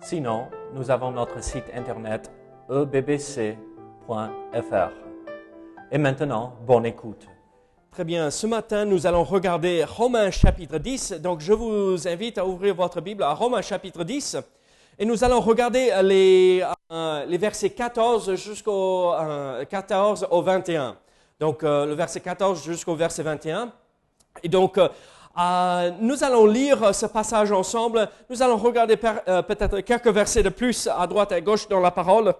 Sinon, nous avons notre site internet ebbc.fr. Et maintenant, bonne écoute. Très bien, ce matin, nous allons regarder Romains chapitre 10. Donc, je vous invite à ouvrir votre Bible à Romains chapitre 10. Et nous allons regarder les, euh, les versets 14 jusqu'au euh, 14 au 21. Donc, euh, le verset 14 jusqu'au verset 21. Et donc, euh, nous allons lire ce passage ensemble. Nous allons regarder euh, peut-être quelques versets de plus à droite et à gauche dans la parole.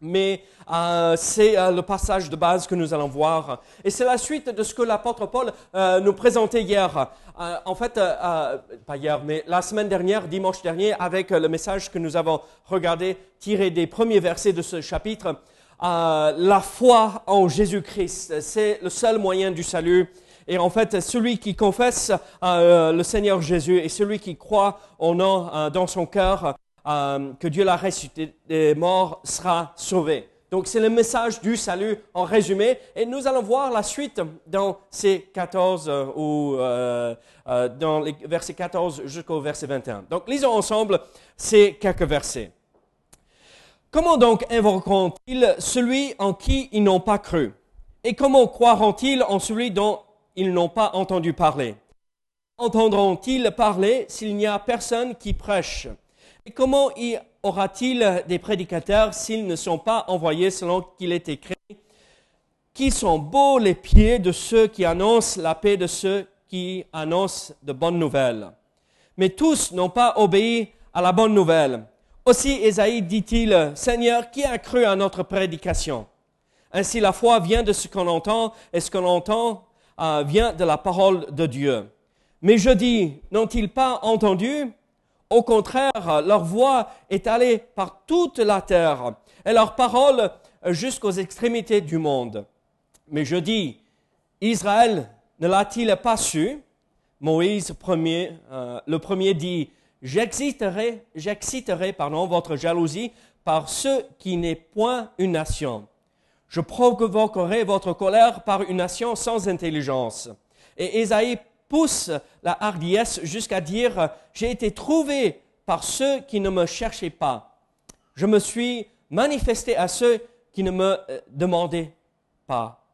Mais euh, c'est le passage de base que nous allons voir. Et c'est la suite de ce que l'apôtre Paul nous présentait hier. En fait, pas hier, mais la semaine dernière, dimanche dernier, avec le message que nous avons regardé, tiré des premiers versets de ce chapitre. La foi en Jésus-Christ, c'est le seul moyen du salut. Et en fait, celui qui confesse euh, le Seigneur Jésus et celui qui croit nom euh, dans son cœur euh, que Dieu l'a ressuscité des morts sera sauvé. Donc c'est le message du salut en résumé. Et nous allons voir la suite dans ces 14 euh, ou dans les versets 14 jusqu'au verset 21. Donc lisons ensemble ces quelques versets. Comment donc invoqueront-ils celui en qui ils n'ont pas cru? Et comment croiront-ils en celui dont ils n'ont pas entendu parler. Entendront-ils parler s'il n'y a personne qui prêche? Et comment y aura-t-il des prédicateurs s'ils ne sont pas envoyés selon qu'il est écrit Qui sont beaux les pieds de ceux qui annoncent la paix de ceux qui annoncent de bonnes nouvelles. Mais tous n'ont pas obéi à la bonne nouvelle. Aussi Ésaïe dit-il, Seigneur, qui a cru à notre prédication? Ainsi la foi vient de ce qu'on entend, et ce qu'on entend euh, vient de la parole de Dieu. Mais je dis, n'ont-ils pas entendu? Au contraire, leur voix est allée par toute la terre, et leur parole jusqu'aux extrémités du monde. Mais je dis, Israël ne l'a-t-il pas su? Moïse euh, le premier dit, j'exciterai, j'exciterai, pardon, votre jalousie par ce qui n'est point une nation. Je provoquerai votre colère par une nation sans intelligence. Et Ésaïe pousse la hardiesse jusqu'à dire, j'ai été trouvé par ceux qui ne me cherchaient pas. Je me suis manifesté à ceux qui ne me euh, demandaient pas.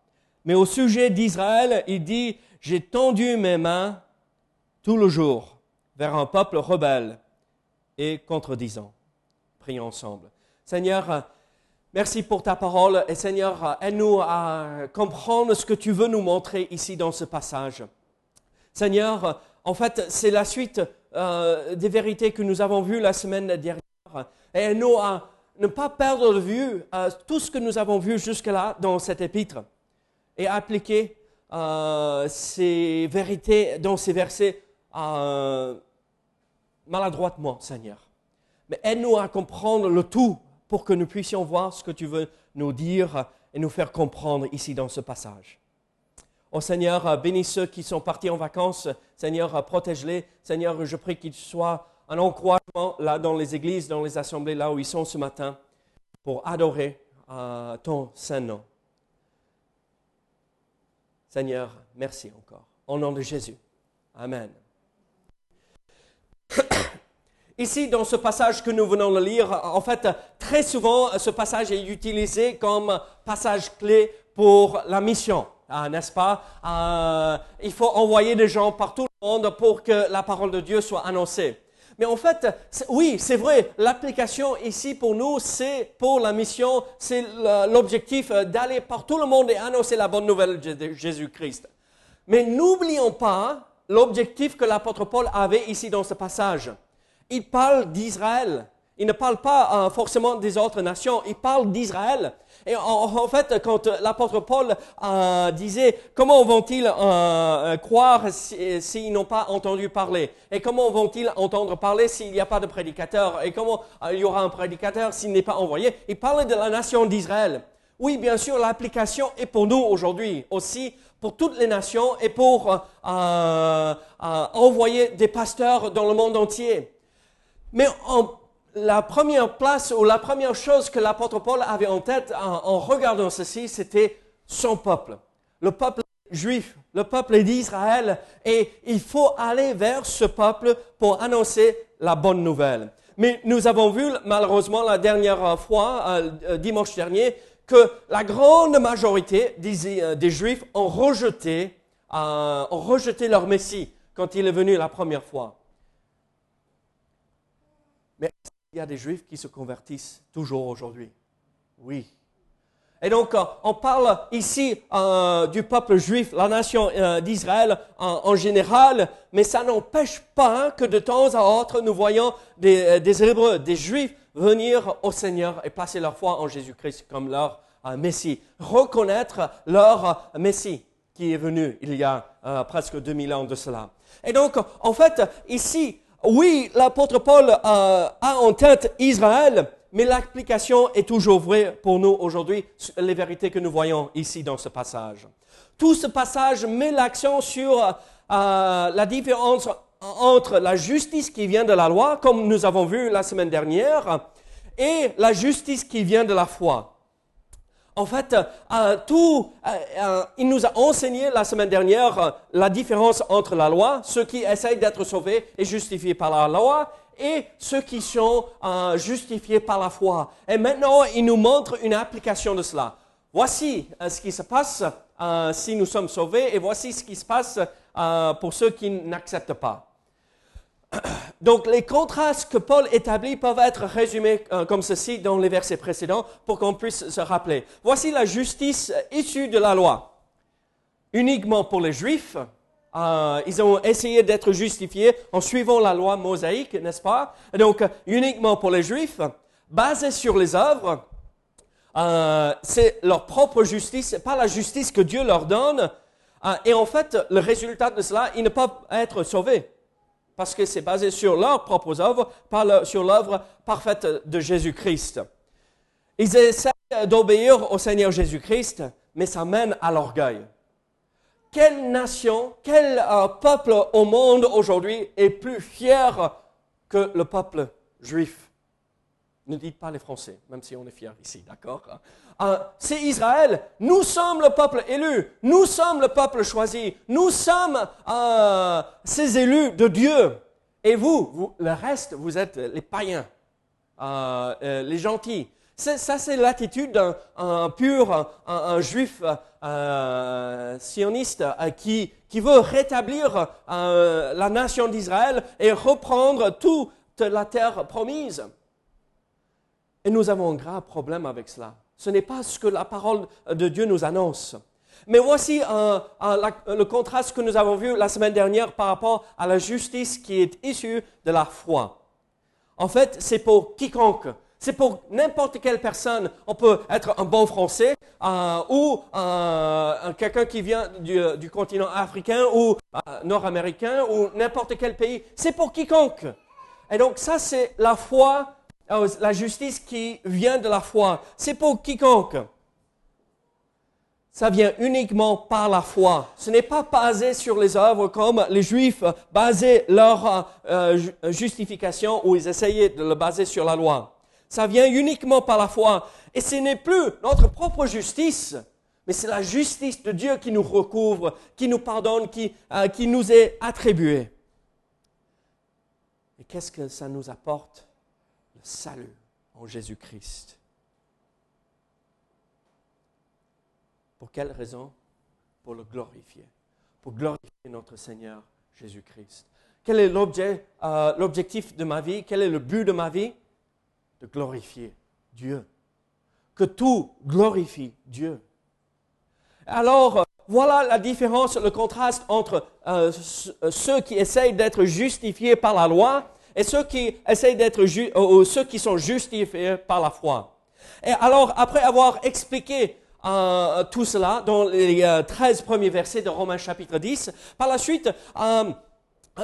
Mais au sujet d'Israël, il dit, j'ai tendu mes mains tout le jour vers un peuple rebelle et contredisant. Prions ensemble. Seigneur, merci pour ta parole et Seigneur, aide-nous à comprendre ce que tu veux nous montrer ici dans ce passage. Seigneur, en fait, c'est la suite euh, des vérités que nous avons vues la semaine dernière. Et aide-nous à ne pas perdre de vue euh, tout ce que nous avons vu jusque-là dans cet épître et appliquer euh, ces vérités dans ces versets maladroitement, Seigneur. Mais aide-nous à comprendre le tout pour que nous puissions voir ce que tu veux nous dire et nous faire comprendre ici dans ce passage. Oh Seigneur, bénis ceux qui sont partis en vacances. Seigneur, protège-les. Seigneur, je prie qu'ils soient un encouragement là dans les églises, dans les assemblées, là où ils sont ce matin, pour adorer euh, ton saint nom. Seigneur, merci encore. Au nom de Jésus. Amen. Ici, dans ce passage que nous venons de lire, en fait, très souvent, ce passage est utilisé comme passage clé pour la mission, ah, n'est-ce pas? Euh, Il faut envoyer des gens par tout le monde pour que la parole de Dieu soit annoncée. Mais en fait, oui, c'est vrai, l'application ici pour nous, c'est pour la mission, c'est l'objectif euh, d'aller par tout le monde et annoncer la bonne nouvelle de Jésus-Christ. Mais n'oublions pas l'objectif que l'apôtre Paul avait ici dans ce passage. Il parle d'Israël. Il ne parle pas euh, forcément des autres nations, il parle d'Israël. Et en, fait, quand l'apôtre Paul euh, disait comment vont-ils euh, croire s'ils n'ont pas entendu parler? Et comment vont-ils entendre parler s'il n'y a pas de prédicateur? Et comment il y aura un prédicateur s'il n'est pas envoyé? Il parlait de la nation d'Israël. Oui, bien sûr, l'application est pour nous aujourd'hui aussi, pour toutes les nations et pour envoyer des pasteurs dans le monde entier. Mais la première place ou la première chose que l'apôtre Paul avait en tête en, regardant ceci, c'était son peuple, le peuple juif, le peuple d'Israël. Et il faut aller vers ce peuple pour annoncer la bonne nouvelle. Mais nous avons vu malheureusement la dernière fois, euh, euh, dimanche dernier, que la grande majorité des, euh, Juifs ont rejeté leur Messie quand il est venu la première fois. Il y a des juifs qui se convertissent toujours aujourd'hui. Oui. Et donc, euh, on parle ici euh, du peuple juif, la nation euh, d'Israël en, général, mais ça n'empêche pas que de temps à autre, nous voyons des, des Hébreux, des Juifs venir au Seigneur et placer leur foi en Jésus-Christ comme leur Messie, reconnaître leur Messie qui est venu il y a presque 2000 ans de cela. Et donc, en fait, ici, oui, l'apôtre Paul euh, a en tête Israël, mais l'application est toujours vraie pour nous aujourd'hui, les vérités que nous voyons ici dans ce passage. Tout ce passage met l'accent sur euh, la différence entre la justice qui vient de la loi, comme nous avons vu la semaine dernière, et la justice qui vient de la foi. En fait, euh, euh, euh, il nous a enseigné la semaine dernière la différence entre la loi, ceux qui essayent d'être sauvés et justifiés par la loi, et ceux qui sont justifiés par la foi. Et maintenant, il nous montre une application de cela. Voici ce qui se passe si nous sommes sauvés, et voici ce qui se passe pour ceux qui n'acceptent pas. Donc les contrastes que Paul établit peuvent être résumés euh, comme ceci dans les versets précédents pour qu'on puisse se rappeler. Voici la justice issue de la loi. Uniquement pour les Juifs, euh, ils ont essayé d'être justifiés en suivant la loi mosaïque, n'est-ce pas? Donc uniquement pour les Juifs, basée sur les œuvres, euh, c'est leur propre justice, pas la justice que Dieu leur donne. et en fait, le résultat de cela, ils ne peuvent être sauvés parce que c'est basé sur leurs propres œuvres, sur l'œuvre parfaite de Jésus-Christ. Ils essaient d'obéir au Seigneur Jésus-Christ, mais ça mène à l'orgueil. Quelle nation, quel euh, peuple au monde aujourd'hui est plus fier que le peuple juif? Ne dites pas les Français, même si on est fiers ici, d'accord euh, c'est Israël. Nous sommes le peuple élu. Nous sommes le peuple choisi. Nous sommes euh, ces élus de Dieu. Et vous, le reste, vous êtes les païens, euh, les gentils. Ça, c'est l'attitude d'un pur, un, juif sioniste qui, qui veut rétablir la nation d'Israël et reprendre toute la terre promise. Et nous avons un grave problème avec cela. Ce n'est pas ce que la parole de Dieu nous annonce. Mais voici le contraste que nous avons vu la semaine dernière par rapport à la justice qui est issue de la foi. En fait, c'est pour quiconque. C'est pour n'importe quelle personne. On peut être un bon Français euh, ou euh, quelqu'un qui vient du, continent africain ou euh, nord-américain ou n'importe quel pays. C'est pour quiconque. Et donc ça, c'est la foi la justice qui vient de la foi, c'est pour quiconque. Ça vient uniquement par la foi. Ce n'est pas basé sur les œuvres comme les Juifs basaient leur euh, justification ou ils essayaient de le baser sur la loi. Ça vient uniquement par la foi. Et ce n'est plus notre propre justice, mais c'est la justice de Dieu qui nous recouvre, qui nous pardonne, qui, euh, qui nous est attribuée. Et qu'est-ce que ça nous apporte? Salut en Jésus-Christ. Pour quelle raison? Pour le glorifier, pour glorifier notre Seigneur Jésus-Christ. Quel est l'objet, euh, l'objectif de ma vie? Quel est le but de ma vie? De glorifier Dieu. Que tout glorifie Dieu. Alors, euh, voilà la différence, le contraste entre euh, ceux qui essayent d'être justifiés par la loi et ceux qui d'être ju- ou ceux qui sont justifiés par la foi. Et alors, après avoir expliqué euh, tout cela dans les euh, 13 premiers versets de Romains chapitre 10, par la suite, euh,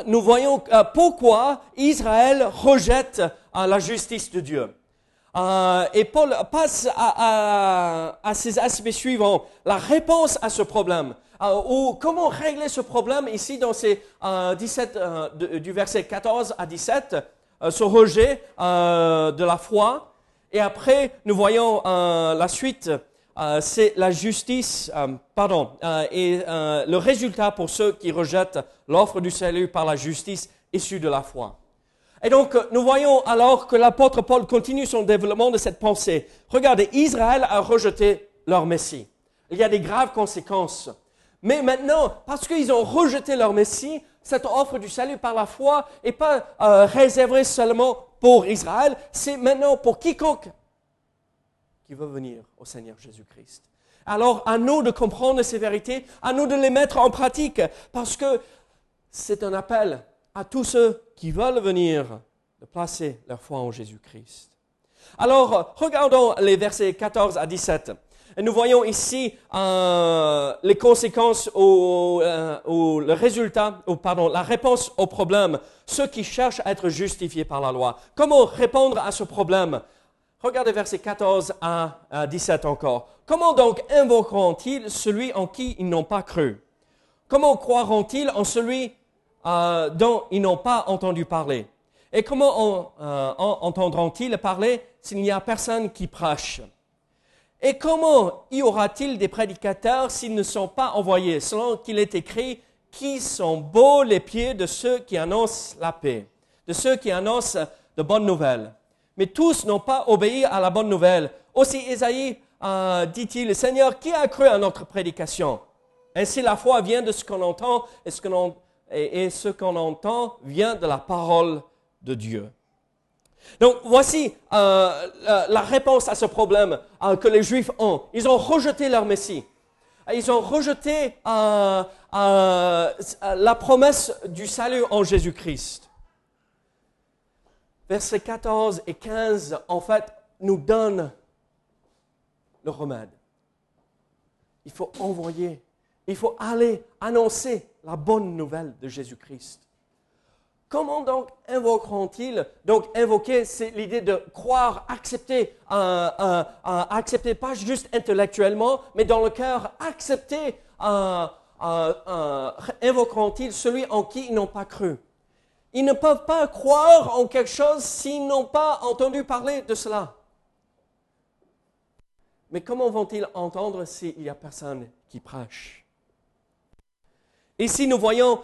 nous voyons euh, pourquoi Israël rejette euh, la justice de Dieu. Euh, et Paul passe à, à- à ces aspects suivants. La réponse à ce problème, euh, ou comment régler ce problème ici dans ces euh, 17, euh, de- du verset 14 à 17, euh, ce rejet euh, de la foi. Et après, nous voyons euh, la suite, euh, c'est la justice, euh, pardon, euh, et euh, le résultat pour ceux qui rejettent l'offre du salut par la justice issue de la foi. Et donc, euh, nous voyons alors que l'apôtre Paul continue son développement de cette pensée. Regardez, Israël a rejeté leur Messie. Il y a des graves conséquences. Mais maintenant, parce qu'ils ont rejeté leur Messie, cette offre du salut par la foi n'est pas euh, réservée seulement pour Israël, c'est maintenant pour quiconque qui veut venir au Seigneur Jésus-Christ. Alors, à nous de comprendre ces vérités, à nous de les mettre en pratique, parce que c'est un appel à tous ceux qui veulent venir de placer leur foi en Jésus-Christ. Alors, regardons les versets 14 à 17. Et nous voyons ici euh, les conséquences ou, euh, ou le résultat, ou pardon, la réponse au problème, ceux qui cherchent à être justifiés par la loi. Comment répondre à ce problème? Regardez versets 14 à, à 17 encore. Comment donc invoqueront-ils celui en qui ils n'ont pas cru? Comment croiront-ils en celui euh, dont ils n'ont pas entendu parler? Et comment en- en- entendront-ils parler s'il n'y a personne qui prêche? Et comment y aura-t-il des prédicateurs s'ils ne sont pas envoyés Selon qu'il est écrit, qui sont beaux les pieds de ceux qui annoncent la paix, de ceux qui annoncent de bonnes nouvelles. Mais tous n'ont pas obéi à la bonne nouvelle. Aussi Isaïe euh, dit-il, Seigneur, qui a cru à notre prédication? Ainsi la foi vient de ce qu'on entend et ce qu'on et- et ce qu'on entend vient de la parole de Dieu. Donc voici euh, la, la réponse à ce problème euh, que les Juifs ont. Ils ont rejeté leur Messie. Ils ont rejeté euh, euh, la promesse du salut en Jésus-Christ. Versets 14 et 15, en fait, nous donnent le remède. Il faut envoyer, il faut aller annoncer la bonne nouvelle de Jésus-Christ. Comment donc invoqueront-ils Donc invoquer, c'est l'idée de croire, accepter, accepter pas juste intellectuellement, mais dans le cœur, accepter. invoqueront-ils celui en qui ils n'ont pas cru? Ils ne peuvent pas croire en quelque chose s'ils n'ont pas entendu parler de cela. Mais comment vont-ils entendre s'il n'y a personne qui prêche? Ici, nous voyons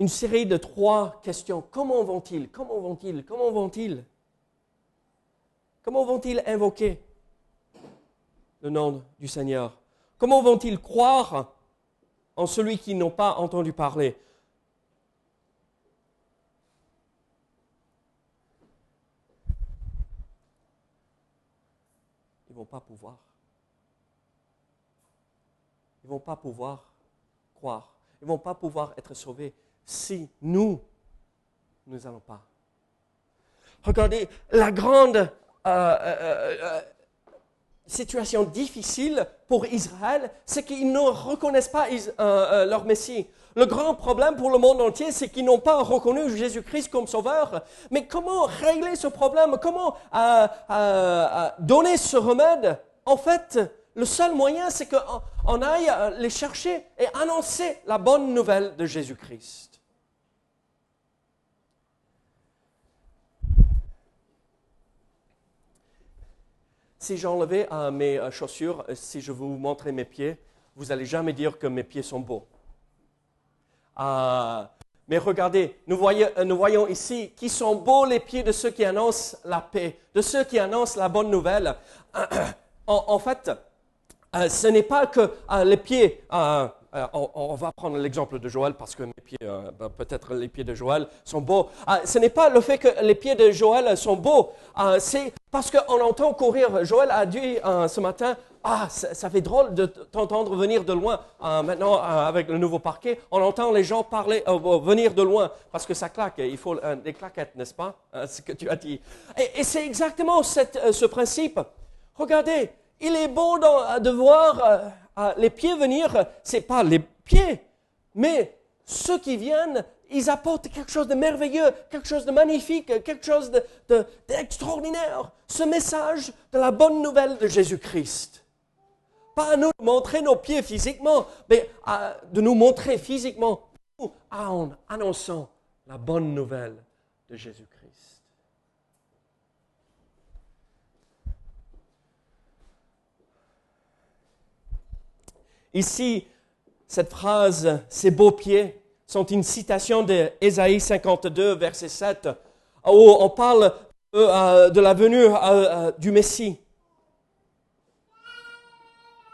une série de trois questions. Comment vont-ils? Comment vont-ils? Comment vont-ils? Comment vont-ils invoquer le nom du Seigneur? Comment vont-ils croire en celui qui n'ont pas entendu parler? Ils ne vont pas pouvoir. Ils ne vont pas pouvoir croire. Ils ne vont pas pouvoir être sauvés si nous, nous n'allons pas. Regardez la grande euh, euh, euh, situation difficile pour Israël, c'est qu'ils ne reconnaissent pas leur Messie. Le grand problème pour le monde entier, c'est qu'ils n'ont pas reconnu Jésus-Christ comme sauveur. Mais comment régler ce problème? Comment donner ce remède? En fait, le seul moyen, c'est qu'on on aille les chercher et annoncer la bonne nouvelle de Jésus-Christ. Si j'enlevais euh, mes euh, chaussures, euh, si je vous montrais mes pieds, vous n'allez jamais dire que mes pieds sont beaux. Mais regardez, nous, voyons, ici qui sont beaux les pieds de ceux qui annoncent la paix, de ceux qui annoncent la bonne nouvelle. En, fait, ce n'est pas que les pieds, euh, on, va prendre l'exemple de Joël parce que mes pieds, euh, ben, peut-être les pieds de Joël sont beaux. Ah, ce n'est pas le fait que les pieds de Joël sont beaux, ah, c'est parce qu'on entend courir. Joël a dit euh, ce matin, ah, ça, fait drôle de t'entendre venir de loin. Ah, maintenant, avec le nouveau parquet, on entend les gens parler, venir de loin parce que ça claque. Il faut des claquettes, n'est-ce pas Ce que tu as dit. Et, c'est exactement ce principe. Regardez, il est beau de voir euh, les pieds venir. C'est pas les pieds, mais ceux qui viennent, ils apportent quelque chose de merveilleux, quelque chose de magnifique, quelque chose de- de- d'extraordinaire. Ce message de la bonne nouvelle de Jésus-Christ. Pas à nous montrer nos pieds physiquement, mais à- de nous montrer physiquement en annonçant la bonne nouvelle de Jésus-Christ. Ici, cette phrase, ces beaux pieds, sont une citation de Ésaïe 52, verset 7, où on parle euh, euh, de la venue euh, euh, du Messie.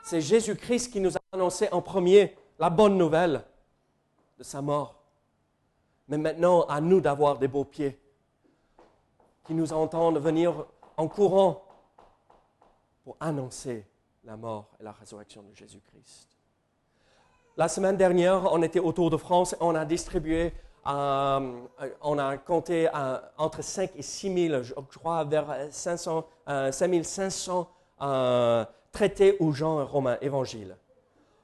C'est Jésus-Christ qui nous a annoncé en premier la bonne nouvelle de sa mort. Mais maintenant, à nous d'avoir des beaux pieds qui nous entendent venir en courant pour annoncer la mort et la résurrection de Jésus-Christ. La semaine dernière, on était autour de France, on a distribué, euh, on a compté euh, entre 5 et 6 000, je crois vers 500, euh, 5 500 euh, traités aux gens romains, évangiles.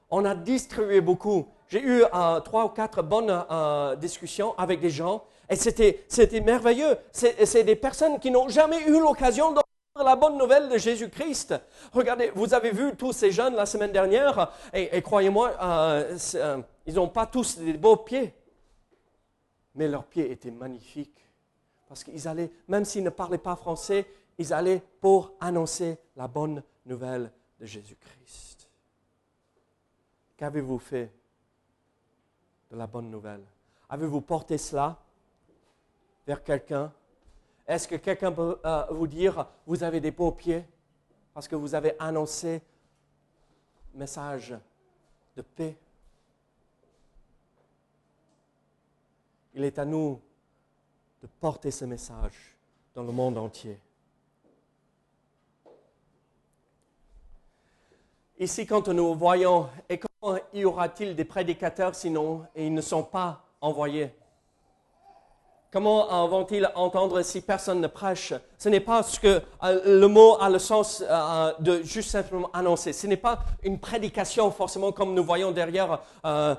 On a distribué beaucoup. J'ai eu trois ou quatre bonnes discussions avec des gens et c'était, merveilleux. C'est, des personnes qui n'ont jamais eu l'occasion d'entendre la bonne nouvelle de Jésus-Christ. Regardez, vous avez vu tous ces jeunes la semaine dernière et, croyez-moi, euh, euh, ils n'ont pas tous des beaux pieds, mais leurs pieds étaient magnifiques parce qu'ils allaient, même s'ils ne parlaient pas français, ils allaient pour annoncer la bonne nouvelle de Jésus-Christ. Qu'avez-vous fait de la bonne nouvelle? Avez-vous porté cela vers quelqu'un? Est-ce que quelqu'un peut euh, vous dire, vous avez des beaux pieds parce que vous avez annoncé message de paix? Il est à nous de porter ce message dans le monde entier. Ici, quand nous voyons, et comment y aura-t-il des prédicateurs sinon, et ils ne sont pas envoyés? Comment vont-ils entendre si personne ne prêche? Ce n'est pas ce que euh, le mot a le sens euh, de juste simplement annoncer. Ce n'est pas une prédication forcément comme nous voyons derrière euh,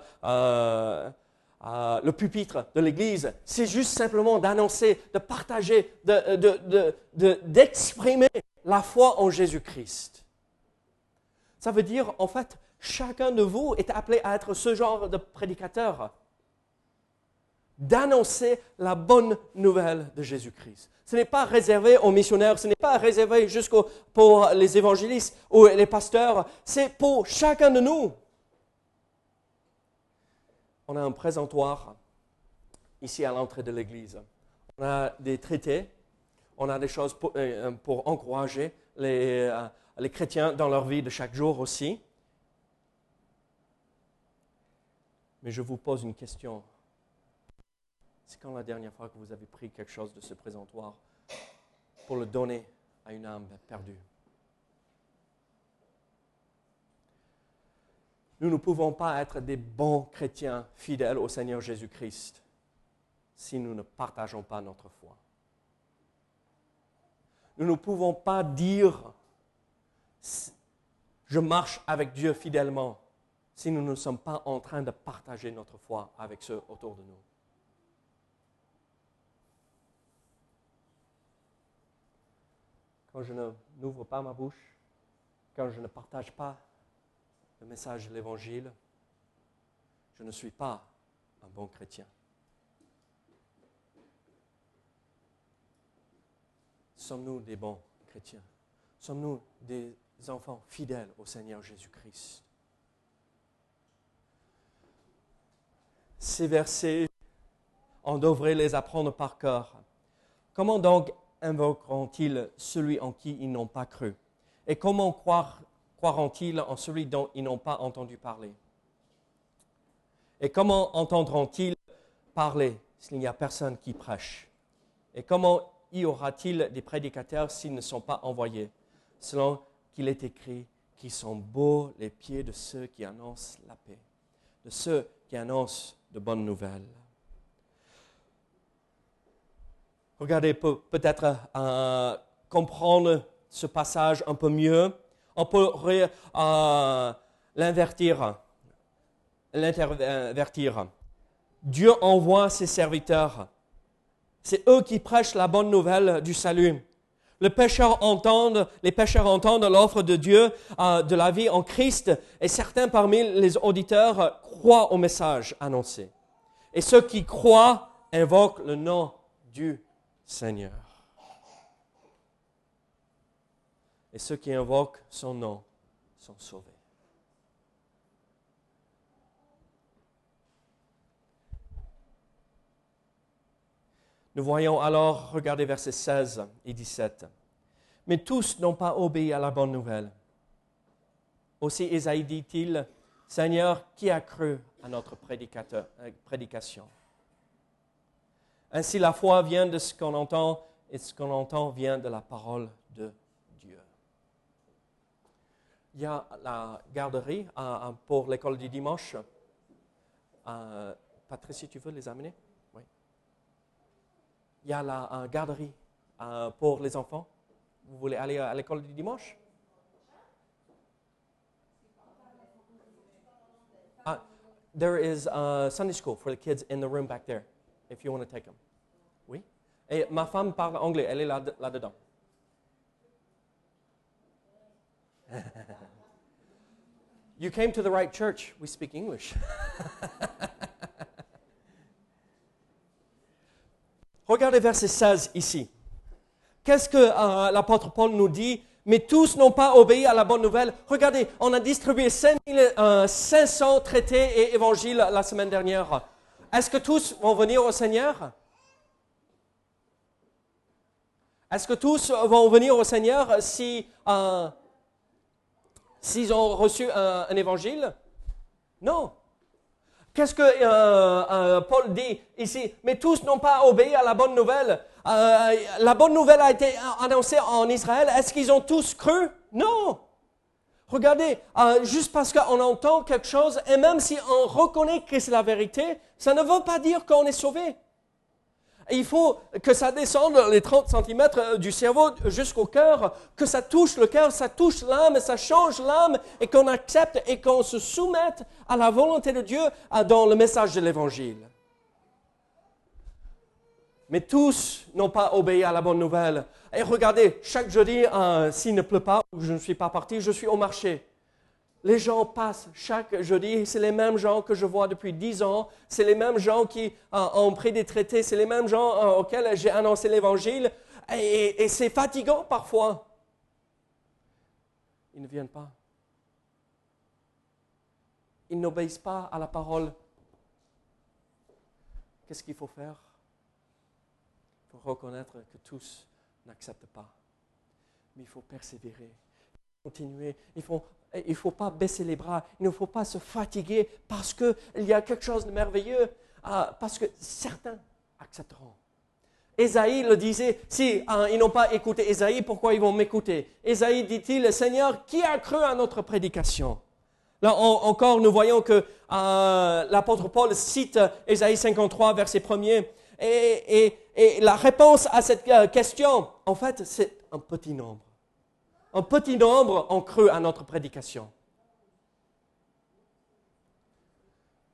le pupitre de l'Église. C'est juste simplement d'annoncer, de partager, de- de- de- de- d'exprimer la foi en Jésus-Christ. Ça veut dire, en fait, chacun de vous est appelé à être ce genre de prédicateur d'annoncer la bonne nouvelle de Jésus-Christ. Ce n'est pas réservé aux missionnaires, ce n'est pas réservé jusqu'au pour les évangélistes ou les pasteurs, c'est pour chacun de nous. On a un présentoir ici à l'entrée de l'église. On a des traités, on a des choses pour, euh, encourager les, euh, les chrétiens dans leur vie de chaque jour aussi. Mais je vous pose une question. C'est quand la dernière fois que vous avez pris quelque chose de ce présentoir pour le donner à une âme perdue Nous ne pouvons pas être des bons chrétiens fidèles au Seigneur Jésus-Christ si nous ne partageons pas notre foi. Nous ne pouvons pas dire je marche avec Dieu fidèlement si nous ne sommes pas en train de partager notre foi avec ceux autour de nous. Quand je n'ouvre pas ma bouche, quand je ne partage pas le message de l'Évangile, je ne suis pas un bon chrétien. Sommes-nous des bons chrétiens? Sommes-nous des enfants fidèles au Seigneur Jésus-Christ? Ces versets, on devrait les apprendre par cœur. Comment donc invoqueront-ils celui en qui ils n'ont pas cru? Et comment croiront-ils en celui dont ils n'ont pas entendu parler? Et comment entendront-ils parler s'il n'y a personne qui prêche? Et comment y aura-t-il des prédicateurs s'ils ne sont pas envoyés Selon qu'il est écrit, qui sont beaux les pieds de ceux qui annoncent la paix, de ceux qui annoncent de bonnes nouvelles? Regardez, peut-être euh, comprendre ce passage un peu mieux. On peut euh, l'invertir. L'intervertir. Dieu envoie ses serviteurs. C'est eux qui prêchent la bonne nouvelle du salut. Les pécheurs entendent, l'offre de Dieu euh, de la vie en Christ et certains parmi les auditeurs croient au message annoncé. Et ceux qui croient invoquent le nom du Seigneur. Et ceux qui invoquent son nom sont sauvés. Nous voyons alors, regardez versets 16 et 17. Mais tous n'ont pas obéi à la bonne nouvelle. Aussi Isaïe dit-il, Seigneur, qui a cru à notre euh, prédication? Ainsi la foi vient de ce qu'on entend et ce qu'on entend vient de la parole de Dieu. Il y a la garderie euh, pour l'école du dimanche. Euh, Patricie, tu veux les amener? Il y a la garderie euh, pour les enfants. Vous voulez aller à l'école du dimanche? Uh, there is a Sunday school for the kids in the room back there, if you want to take them. Et ma femme parle anglais, elle est là, là-dedans. you came to the right church. We speak English. Regardez verset 16 ici. Qu'est-ce que euh, l'apôtre Paul nous dit? Mais tous n'ont pas obéi à la bonne nouvelle. Regardez, on a distribué 500 euh, traités et évangiles la semaine dernière. Est-ce que tous vont venir au Seigneur? Est-ce que tous vont venir au Seigneur si, euh, s'ils ont reçu un évangile? Non. Qu'est-ce que euh, euh, Paul dit ici? Mais tous n'ont pas obéi à la bonne nouvelle. La bonne nouvelle a été annoncée en Israël. Est-ce qu'ils ont tous cru? Non. Regardez, juste parce qu'on entend quelque chose, et même si on reconnaît que c'est la vérité, ça ne veut pas dire qu'on est sauvé il faut que ça descende les 30 cm euh, du cerveau jusqu'au cœur, que ça touche le cœur, ça touche l'âme, ça change l'âme et qu'on accepte et qu'on se soumette à la volonté de Dieu dans le message de l'Évangile. Mais tous n'ont pas obéi à la bonne nouvelle. Et regardez, chaque jeudi, s'il ne pleut pas je ne suis pas parti, je suis au marché. Les gens passent chaque jeudi, c'est les mêmes gens que je vois depuis dix ans, c'est les mêmes gens qui euh, ont pris des traités, c'est les mêmes gens euh, auxquels j'ai annoncé l'évangile, et, c'est fatigant parfois. Ils ne viennent pas. Ils n'obéissent pas à la parole. Qu'est-ce qu'il faut faire? Il faut reconnaître que tous n'acceptent pas. Mais il faut persévérer, continuer. Il faut il ne faut pas baisser les bras, il ne faut pas se fatiguer parce qu'il y a quelque chose de merveilleux, ah, parce que certains accepteront. Esaïe le disait, si hein, ils n'ont pas écouté Esaïe, pourquoi ils vont m'écouter? Esaïe dit-il, Seigneur, qui a cru à notre prédication? Là encore, nous voyons que euh, l'apôtre Paul cite Esaïe 53, verset 1er, et, et la réponse à cette euh, question, en fait, c'est un petit nombre un petit nombre ont cru à notre prédication.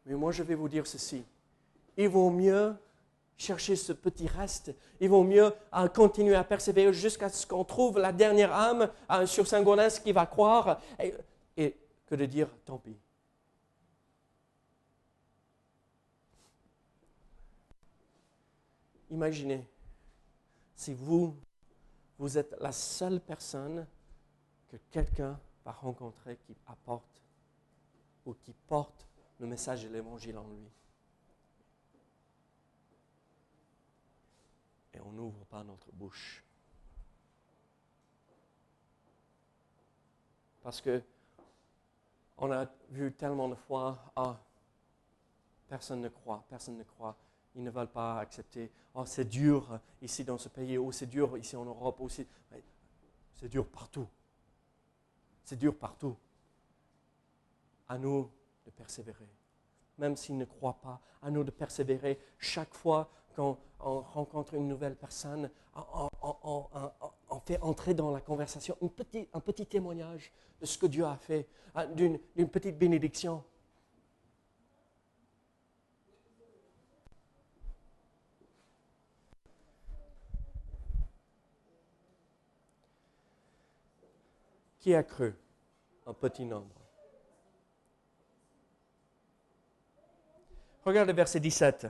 Mais moi, je vais vous dire ceci. Il vaut mieux chercher ce petit reste. Il vaut mieux euh, continuer à persévérer jusqu'à ce qu'on trouve la dernière âme euh, sur Saint-Gaudens qui va croire et que de dire tant pis. Imaginez si vous, vous êtes la seule personne que quelqu'un va rencontrer qui apporte ou qui porte le message de l'Évangile en lui. Et on n'ouvre pas notre bouche. Parce que on a vu tellement de fois, ah, Personne ne croit, personne ne croit. Ils ne veulent pas accepter. Oh, c'est dur ici dans ce pays, ou c'est dur ici en Europe, aussi. C'est dur partout. C'est dur partout. À nous de persévérer. Même s'ils ne croient pas, à nous de persévérer chaque fois qu'on rencontre une nouvelle personne, on, fait entrer dans la conversation un petit, témoignage de ce que Dieu a fait, hein, d'une petite bénédiction. Qui a cru? Un petit nombre. Regarde le verset 17.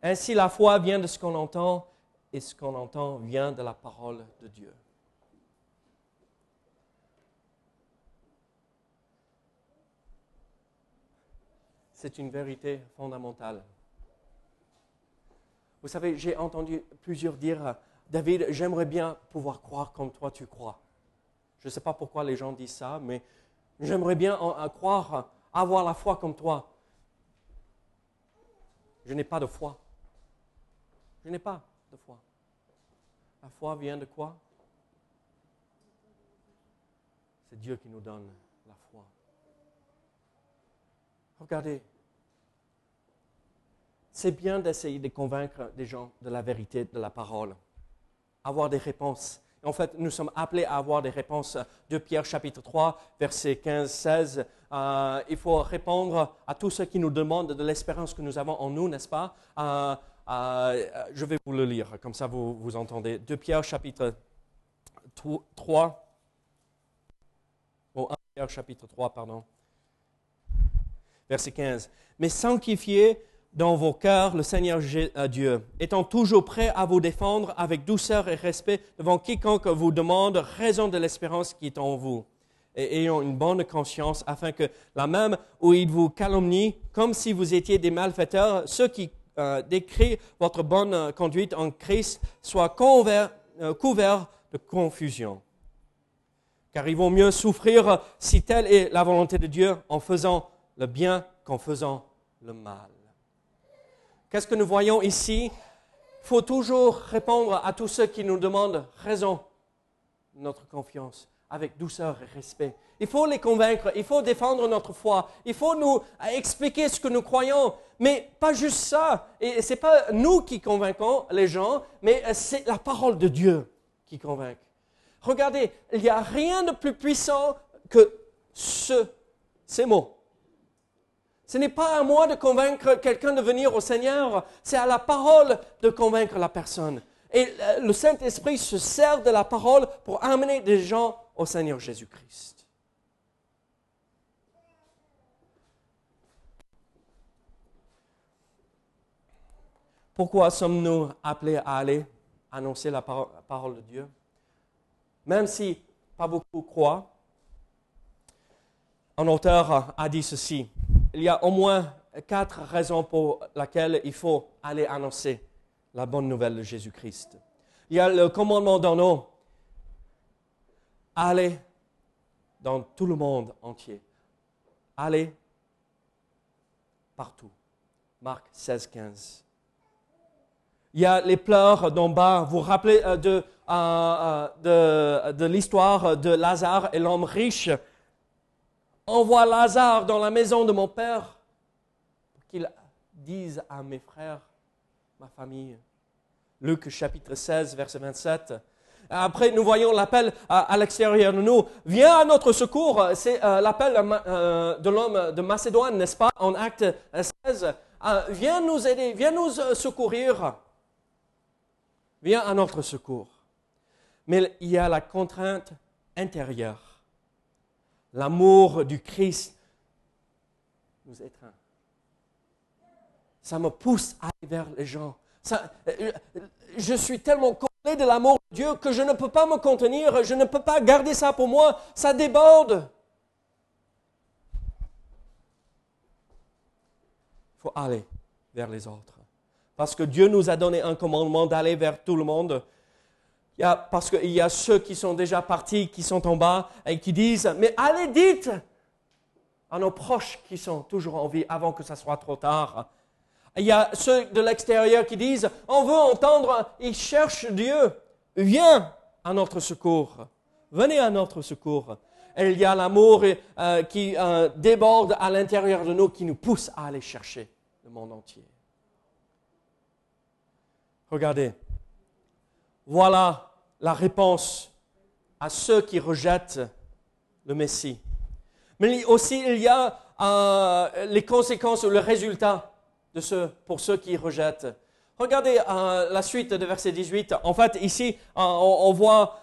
Ainsi la foi vient de ce qu'on entend et ce qu'on entend vient de la parole de Dieu. C'est une vérité fondamentale. Vous savez, j'ai entendu plusieurs dire, David, j'aimerais bien pouvoir croire comme toi tu crois. Je ne sais pas pourquoi les gens disent ça, mais j'aimerais bien croire, avoir la foi comme toi. Je n'ai pas de foi. Je n'ai pas de foi. La foi vient de quoi? C'est Dieu qui nous donne la foi. Regardez, c'est bien d'essayer de convaincre des gens de la vérité de la parole, avoir des réponses. En fait, nous sommes appelés à avoir des réponses de Pierre chapitre 3, versets 15-16. Euh, il faut répondre à tous ceux qui nous demandent de l'espérance que nous avons en nous, n'est-ce pas? Euh, euh, Je vais vous le lire, comme ça vous, vous entendez. De Pierre chapitre 3, oh, 1 Pierre chapitre 3, pardon, verset 15. Mais sanctifiez dans vos cœurs le Seigneur euh, Dieu, étant toujours prêt à vous défendre avec douceur et respect devant quiconque vous demande raison de l'espérance qui est en vous, et ayant une bonne conscience, afin que la même où il vous calomnie, comme si vous étiez des malfaiteurs, ceux qui euh, décrivent votre bonne conduite en Christ soient euh, couverts de confusion. Car il vaut mieux souffrir si telle est la volonté de Dieu en faisant le bien qu'en faisant le mal. Qu'est-ce que nous voyons ici? Il faut toujours répondre à tous ceux qui nous demandent raison notre confiance avec douceur et respect. Il faut les convaincre, il faut défendre notre foi, il faut nous expliquer ce que nous croyons, mais pas juste ça. Et ce n'est pas nous qui convainquons les gens, mais c'est la parole de Dieu qui convainc. Regardez, il n'y a rien de plus puissant que ce, ces mots. Ce n'est pas à moi de convaincre quelqu'un de venir au Seigneur, c'est à la parole de convaincre la personne. Et le Saint-Esprit se sert de la parole pour amener des gens au Seigneur Jésus-Christ. Pourquoi sommes-nous appelés à aller annoncer la parole de Dieu? Même si pas beaucoup croient, un auteur a dit ceci il y a au moins quatre raisons pour lesquelles il faut aller annoncer la bonne nouvelle de Jésus-Christ. Il y a le commandement dans nous. Allez dans tout le monde entier. Allez partout. Marc 16, 15. Il y a les pleurs d'en bas. Vous vous rappelez euh, euh, euh, de l'histoire de Lazare et l'homme riche envoie Lazare dans la maison de mon père qu'il dise à mes frères, ma famille. Luc chapitre 16, verset 27. Après, nous voyons l'appel à, l'extérieur de nous. Viens à notre secours. C'est euh, l'appel euh, de l'homme de Macédoine, n'est-ce pas, en acte 16. Euh, viens nous aider, viens nous secourir. Viens à notre secours. Mais il y a la contrainte intérieure l'amour du Christ nous étreint. Ça me pousse à aller vers les gens. Euh, je suis tellement comblé de l'amour de Dieu que je ne peux pas me contenir, je ne peux pas garder ça pour moi, ça déborde. Il faut aller vers les autres. Parce que Dieu nous a donné un commandement d'aller vers tout le monde parce qu'il y a ceux qui sont déjà partis, qui sont en bas, et qui disent, mais allez, dites à nos proches qui sont toujours en vie avant que ça soit trop tard. Il y a ceux de l'extérieur qui disent, on veut entendre, ils cherchent Dieu. Viens à notre secours. Venez à notre secours. Et il y a l'amour euh, qui euh, déborde à l'intérieur de nous, qui nous pousse à aller chercher le monde entier. Regardez, voilà la réponse à ceux qui rejettent le Messie. Mais aussi, il y a euh, les conséquences ou le résultat de pour ceux qui rejettent. Regardez euh, la suite de verset 18. En fait, ici, euh, on, voit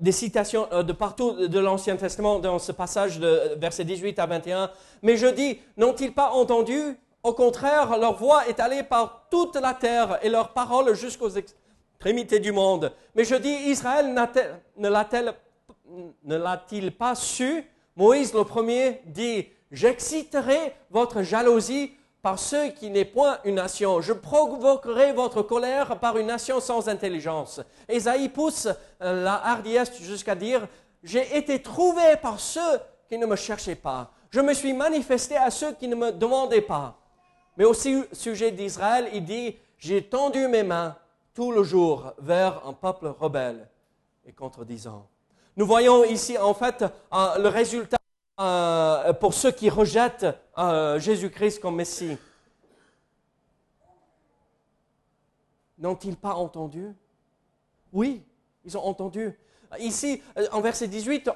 des citations de partout de l'Ancien Testament dans ce passage de verset 18 à 21. Mais je dis, n'ont-ils pas entendu? Au contraire, leur voix est allée par toute la terre et leur parole jusqu'aux extrémités du monde. Mais je dis, Israël ne l'a-t-il pas su? Moïse le premier dit, j'exciterai votre jalousie par ceux qui n'est point une nation. Je provoquerai votre colère par une nation sans intelligence. Esaïe pousse euh, la hardiesse jusqu'à dire, j'ai été trouvé par ceux qui ne me cherchaient pas. Je me suis manifesté à ceux qui ne me demandaient pas. Mais aussi au sujet d'Israël, il dit, j'ai tendu mes mains tout le jour vers un peuple rebelle et contredisant. Nous voyons ici en fait euh, le résultat euh, pour ceux qui rejettent euh, Jésus-Christ comme Messie. N'ont-ils pas entendu? Oui, ils ont entendu. Ici, en verset 18,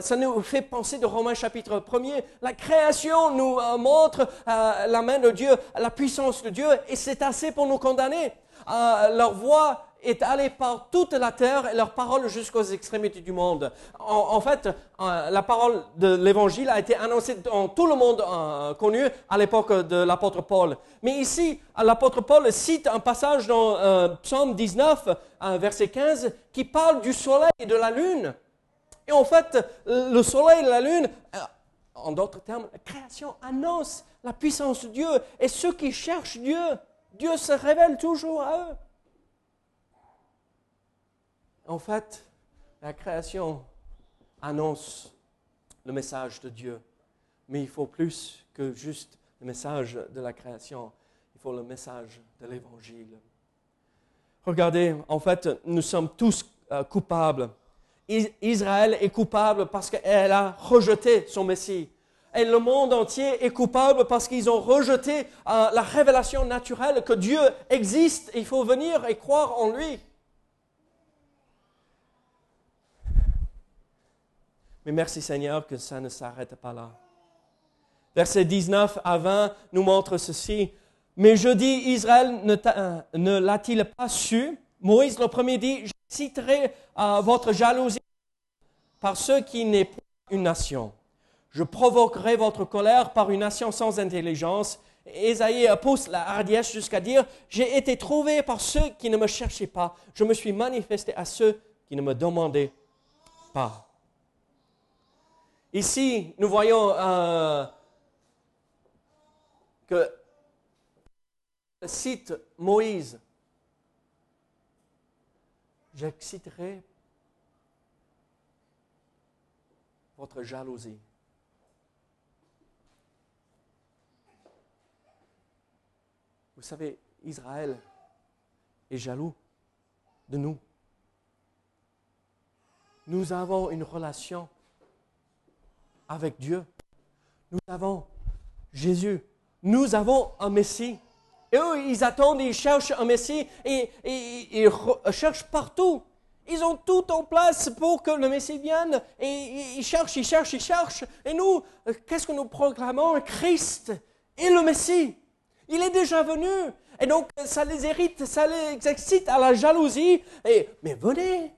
ça nous fait penser de Romains chapitre 1er. La création nous montre la main de Dieu, la puissance de Dieu, et c'est assez pour nous condamner. Leur voix est allé par toute la terre et leur parole jusqu'aux extrémités du monde. En, fait, euh, la parole de l'évangile a été annoncée dans tout le monde euh, connu à l'époque de l'apôtre Paul. Mais ici, l'apôtre Paul cite un passage dans euh, Psaume 19, verset 15, qui parle du soleil et de la lune. Et en fait, le soleil et la lune, en d'autres termes, la création annonce la puissance de Dieu. Et ceux qui cherchent Dieu, Dieu se révèle toujours à eux. En fait, la création annonce le message de Dieu. Mais il faut plus que juste le message de la création. Il faut le message de l'Évangile. Regardez, en fait, nous sommes tous euh, coupables. Israël est coupable parce qu'elle a rejeté son Messie. Et le monde entier est coupable parce qu'ils ont rejeté euh, la révélation naturelle que Dieu existe. il faut venir et croire en lui. Mais merci Seigneur que ça ne s'arrête pas là. Versets 19 à 20 nous montre ceci. Mais je dis, Israël ne, l'a-t-il pas su? Moïse le premier dit, j'exciterai à votre jalousie par ceux qui n'est pas une nation. Je provoquerai votre colère par une nation sans intelligence. Esaïe pousse la hardiesse jusqu'à dire, j'ai été trouvé par ceux qui ne me cherchaient pas. Je me suis manifesté à ceux qui ne me demandaient pas. Ici, nous voyons euh, que cite Moïse. J'exciterai votre jalousie. Vous savez, Israël est jaloux de nous. Nous avons une relation avec Dieu. Nous avons Jésus. Nous avons un Messie. Et eux, ils attendent, ils cherchent un Messie et, ils cherchent partout. Ils ont tout en place pour que le Messie vienne et ils cherchent, ils cherchent, ils cherchent. Et nous, qu'est-ce que nous proclamons? Christ est le Messie. Il est déjà venu. Et donc, ça les hérite, ça les excite à la jalousie. Et, mais venez.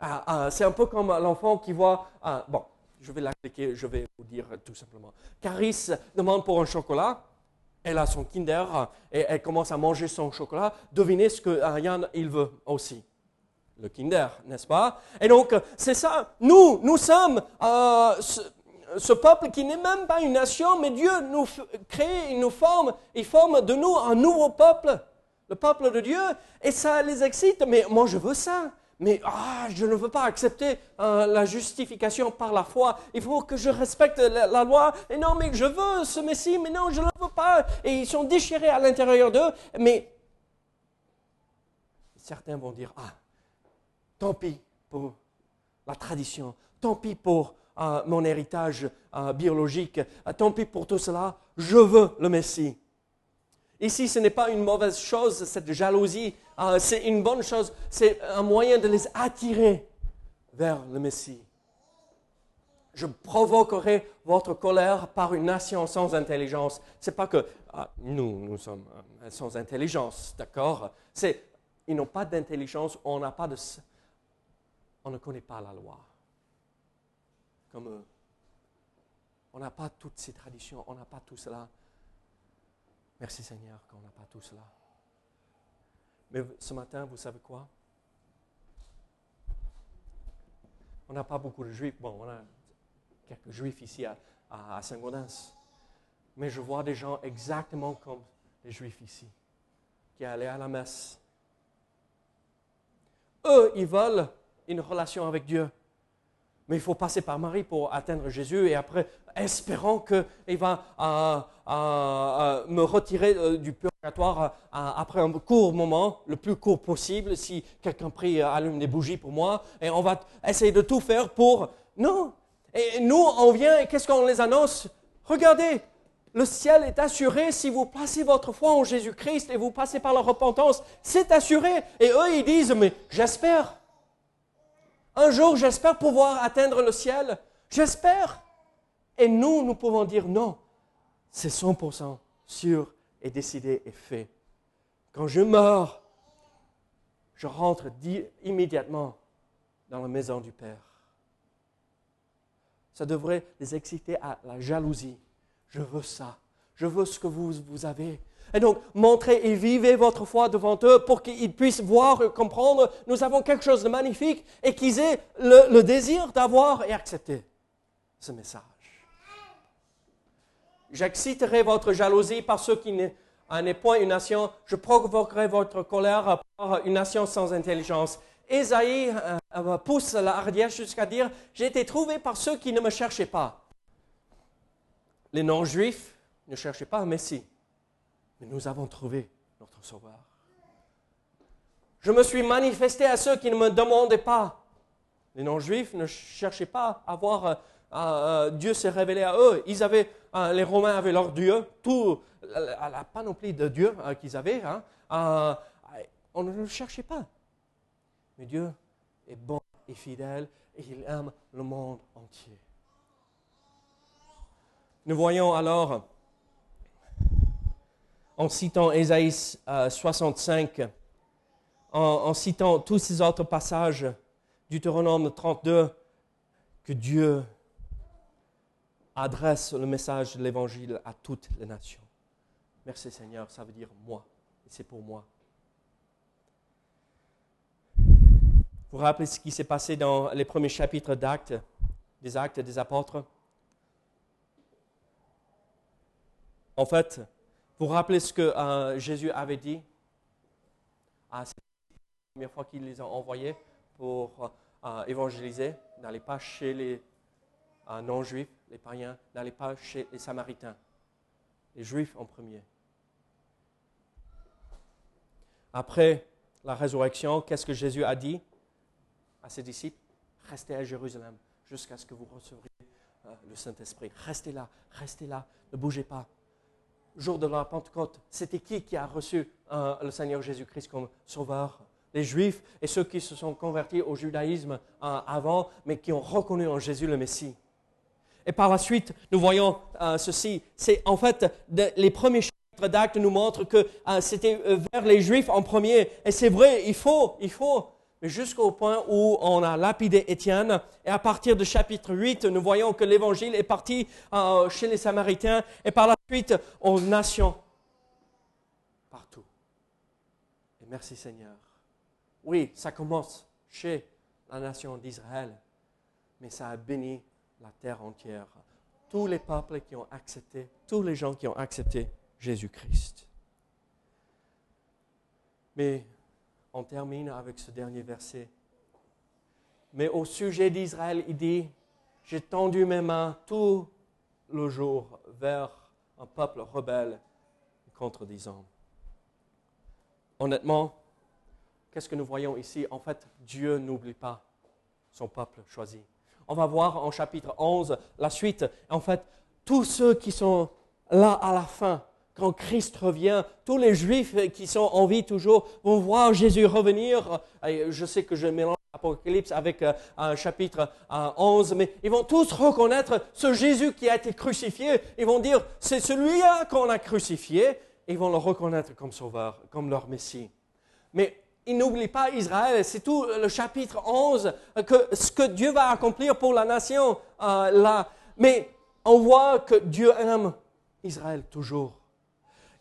Ah, ah, c'est un peu comme l'enfant qui voit, ah, bon, je vais l'expliquer, je vais vous dire tout simplement. Caris demande pour un chocolat. Elle a son Kinder et elle commence à manger son chocolat. Devinez ce que Yann il veut aussi. Le Kinder, n'est-ce pas? Et donc, c'est ça. Nous, nous sommes euh, ce, peuple qui n'est même pas une nation, mais Dieu nous crée, il nous forme, il forme de nous un nouveau peuple, le peuple de Dieu, et ça les excite. Mais moi, je veux ça. mais ah, je ne veux pas accepter euh, la justification par la foi. Il faut que je respecte la, loi. Et non, mais je veux ce Messie, mais non, je ne le veux pas. Et ils sont déchirés à l'intérieur d'eux. Mais certains vont dire, ah, tant pis pour la tradition, tant pis pour euh, mon héritage euh, biologique, tant pis pour tout cela, je veux le Messie. Ici, ce n'est pas une mauvaise chose, cette jalousie, c'est une bonne chose, c'est un moyen de les attirer vers le Messie. Je provoquerai votre colère par une nation sans intelligence. Ce n'est pas que nous, nous sommes euh, sans intelligence, d'accord? C'est, ils n'ont pas d'intelligence, on n'a pas de, on ne connaît pas la loi, comme eux. On n'a pas toutes ces traditions, on n'a pas tout cela. Merci Seigneur qu'on n'a pas tout cela. Mais ce matin, vous savez quoi? On n'a pas beaucoup de juifs. Bon, on a quelques juifs ici à, à, Saint-Gaudens. Mais je vois des gens exactement comme les juifs ici, qui allaient à la messe. Eux, ils veulent une relation avec Dieu. Mais il faut passer par Marie pour atteindre Jésus et après, espérant qu'il va euh, euh, euh, me retirer du purgatoire après un court moment, le plus court possible, si quelqu'un prie, allume des bougies pour moi, et on va essayer de tout faire pour... Non. Et nous, on vient et qu'est-ce qu'on les annonce? Regardez, le ciel est assuré si vous placez votre foi en Jésus-Christ et vous passez par la repentance. C'est assuré. Et eux, ils disent, mais j'espère. Un jour, j'espère pouvoir atteindre le ciel. J'espère. Et nous, nous pouvons dire non. C'est 100% sûr et décidé et fait. Quand je meurs, je rentre immédiatement dans la maison du Père. Ça devrait les exciter à la jalousie. Je veux ça. Je veux ce que vous, vous avez. Et donc, montrez et vivez votre foi devant eux pour qu'ils puissent voir et comprendre, nous avons quelque chose de magnifique et qu'ils aient le, désir d'avoir et accepter ce message. J'exciterai votre jalousie par ceux qui n'est point une nation, je provoquerai votre colère par une nation sans intelligence. Ésaïe euh, euh, pousse la hardiesse jusqu'à dire, j'ai été trouvé par ceux qui ne me cherchaient pas. Les non-juifs ne cherchaient pas un Messie nous avons trouvé notre Sauveur. Je me suis manifesté à ceux qui ne me demandaient pas. Les non-juifs ne cherchaient pas à voir euh, euh, Dieu s'est révélé à eux. Ils avaient, euh, les Romains avaient leur Dieu, tout la, panoplie de Dieu qu'ils avaient. Hein. on ne le cherchait pas. Mais Dieu est bon et fidèle et il aime le monde entier. Nous voyons alors en citant Ésaïe 65, euh, en, citant tous ces autres passages, Deutéronome 32, que Dieu adresse le message de l'Évangile à toutes les nations. Merci Seigneur, ça veut dire moi, et c'est pour moi. Vous vous rappelez ce qui s'est passé dans les premiers chapitres d'Actes, des Actes des Apôtres? En fait, vous vous rappelez ce que euh, Jésus avait dit? À la première fois qu'il les a envoyés pour euh, évangéliser N'allez pas chez les euh, non-juifs, les païens, n'allez pas chez les samaritains, les juifs en premier. Après la résurrection, qu'est-ce que Jésus a dit à ses disciples? Restez à Jérusalem jusqu'à ce que vous receviez le Saint-Esprit. Restez là, restez là, ne bougez pas jour de la Pentecôte, c'était qui qui a reçu euh, le Seigneur Jésus-Christ comme sauveur? Les Juifs et ceux qui se sont convertis au judaïsme euh, avant, mais qui ont reconnu en Jésus le Messie. Et par la suite, nous voyons euh, ceci. C'est en fait les premiers chapitres d'actes nous montrent que c'était vers les Juifs en premier. Et c'est vrai, il faut, il faut jusqu'au point où on a lapidé Étienne. Et à partir de chapitre 8, nous voyons que l'évangile est parti chez les Samaritains et par la suite aux nations. Partout. Et merci Seigneur. Oui, ça commence chez la nation d'Israël, mais ça a béni la terre entière. Tous les peuples qui ont accepté, tous les gens qui ont accepté Jésus-Christ. Mais on termine avec ce dernier verset Mais au sujet d'Israël, il dit, j'ai tendu mes mains tout le jour vers un peuple rebelle contredisant. Honnêtement, qu'est-ce que nous voyons ici? En fait, Dieu n'oublie pas son peuple choisi. On va voir en chapitre 11 la suite. En fait, tous ceux qui sont là à la fin, quand Christ revient, tous les Juifs qui sont en vie toujours vont voir Jésus revenir. je sais que je mélange l'Apocalypse avec euh, un chapitre 11, mais ils vont tous reconnaître ce Jésus qui a été crucifié. Ils vont dire, c'est celui-là qu'on a crucifié. Ils vont le reconnaître comme sauveur, comme leur Messie. Mais ils n'oublient pas Israël. C'est tout le chapitre 11 que ce que Dieu va accomplir pour la nation euh, là. Mais on voit que Dieu aime Israël toujours.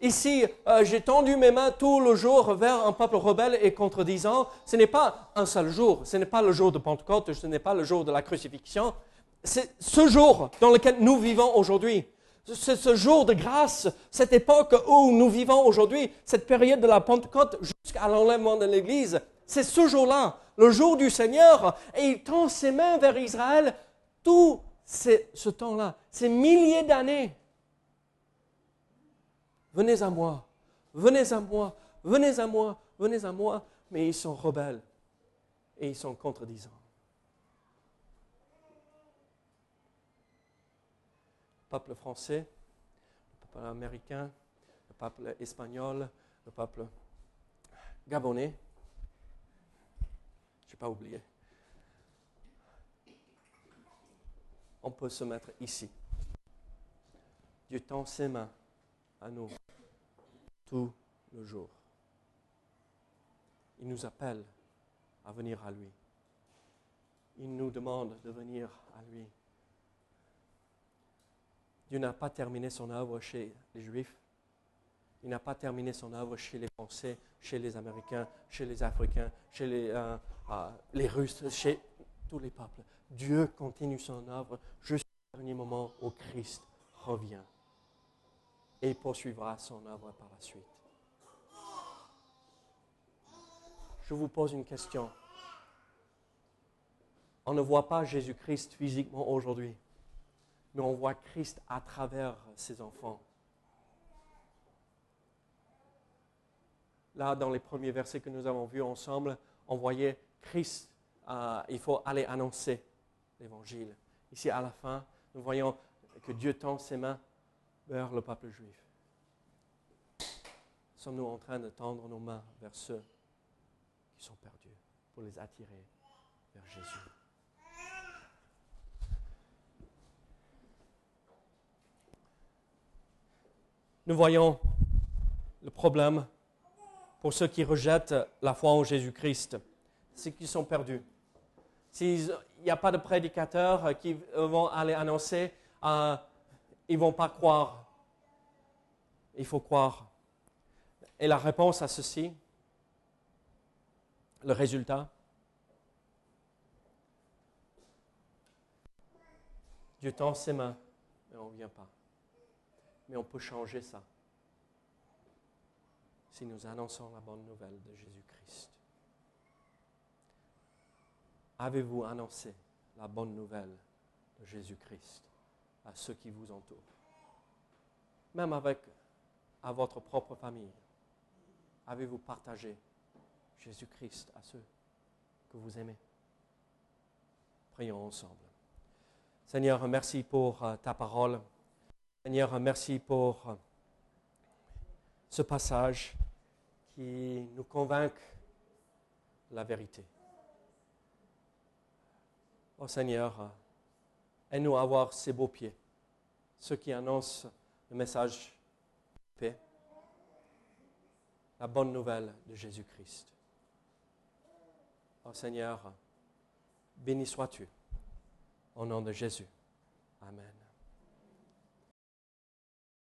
Ici, euh, j'ai tendu mes mains tout le jour vers un peuple rebelle et contredisant. Ce n'est pas un seul jour, ce n'est pas le jour de Pentecôte, ce n'est pas le jour de la crucifixion. C'est ce jour dans lequel nous vivons aujourd'hui. C'est ce jour de grâce, cette époque où nous vivons aujourd'hui, cette période de la Pentecôte jusqu'à l'enlèvement de l'Église. C'est ce jour-là, le jour du Seigneur, et il tend ses mains vers Israël tout ce temps-là, ces milliers d'années. Venez à moi, venez à moi, venez à moi, venez à moi. Mais ils sont rebelles et ils sont contredisants. Le peuple français, le peuple américain, le peuple espagnol, le peuple gabonais, je n'ai pas oublié. On peut se mettre ici. Dieu tend ses mains à nous tout le jour. Il nous appelle à venir à lui. Il nous demande de venir à lui. Dieu n'a pas terminé son œuvre chez les Juifs. Il n'a pas terminé son œuvre chez les Français, chez les Américains, chez les Africains, chez les, euh, euh, les Russes, chez tous les peuples. Dieu continue son œuvre jusqu'au dernier moment où Christ revient et poursuivra son œuvre par la suite. Je vous pose une question. On ne voit pas Jésus-Christ physiquement aujourd'hui, mais on voit Christ à travers ses enfants. Là, dans les premiers versets que nous avons vus ensemble, on voyait Christ, euh, il faut aller annoncer l'évangile. Ici, à la fin, nous voyons que Dieu tend ses mains vers le peuple juif. Sommes-nous en train de tendre nos mains vers ceux qui sont perdus pour les attirer vers Jésus? Nous voyons le problème pour ceux qui rejettent la foi en Jésus-Christ, c'est qu'ils sont perdus. S'il n'y a pas de prédicateurs qui vont aller annoncer, euh, ils ne vont pas croire. Il faut croire. Et la réponse à ceci, le résultat, Dieu tend ses mains, mais on ne vient pas. Mais on peut changer ça si nous annonçons la bonne nouvelle de Jésus-Christ. Avez-vous annoncé la bonne nouvelle de Jésus-Christ à ceux qui vous entourent, même avec à votre propre famille. Avez-vous partagé Jésus-Christ à ceux que vous aimez? Prions ensemble. Seigneur, merci pour euh, ta parole. Seigneur, merci pour euh, ce passage qui nous convainc la vérité. Oh Seigneur, euh, Aide-nous à avoir ces beaux pieds, ceux qui annoncent le message de paix, la bonne nouvelle de Jésus-Christ. Oh Seigneur, béni sois-tu au nom de Jésus. Amen.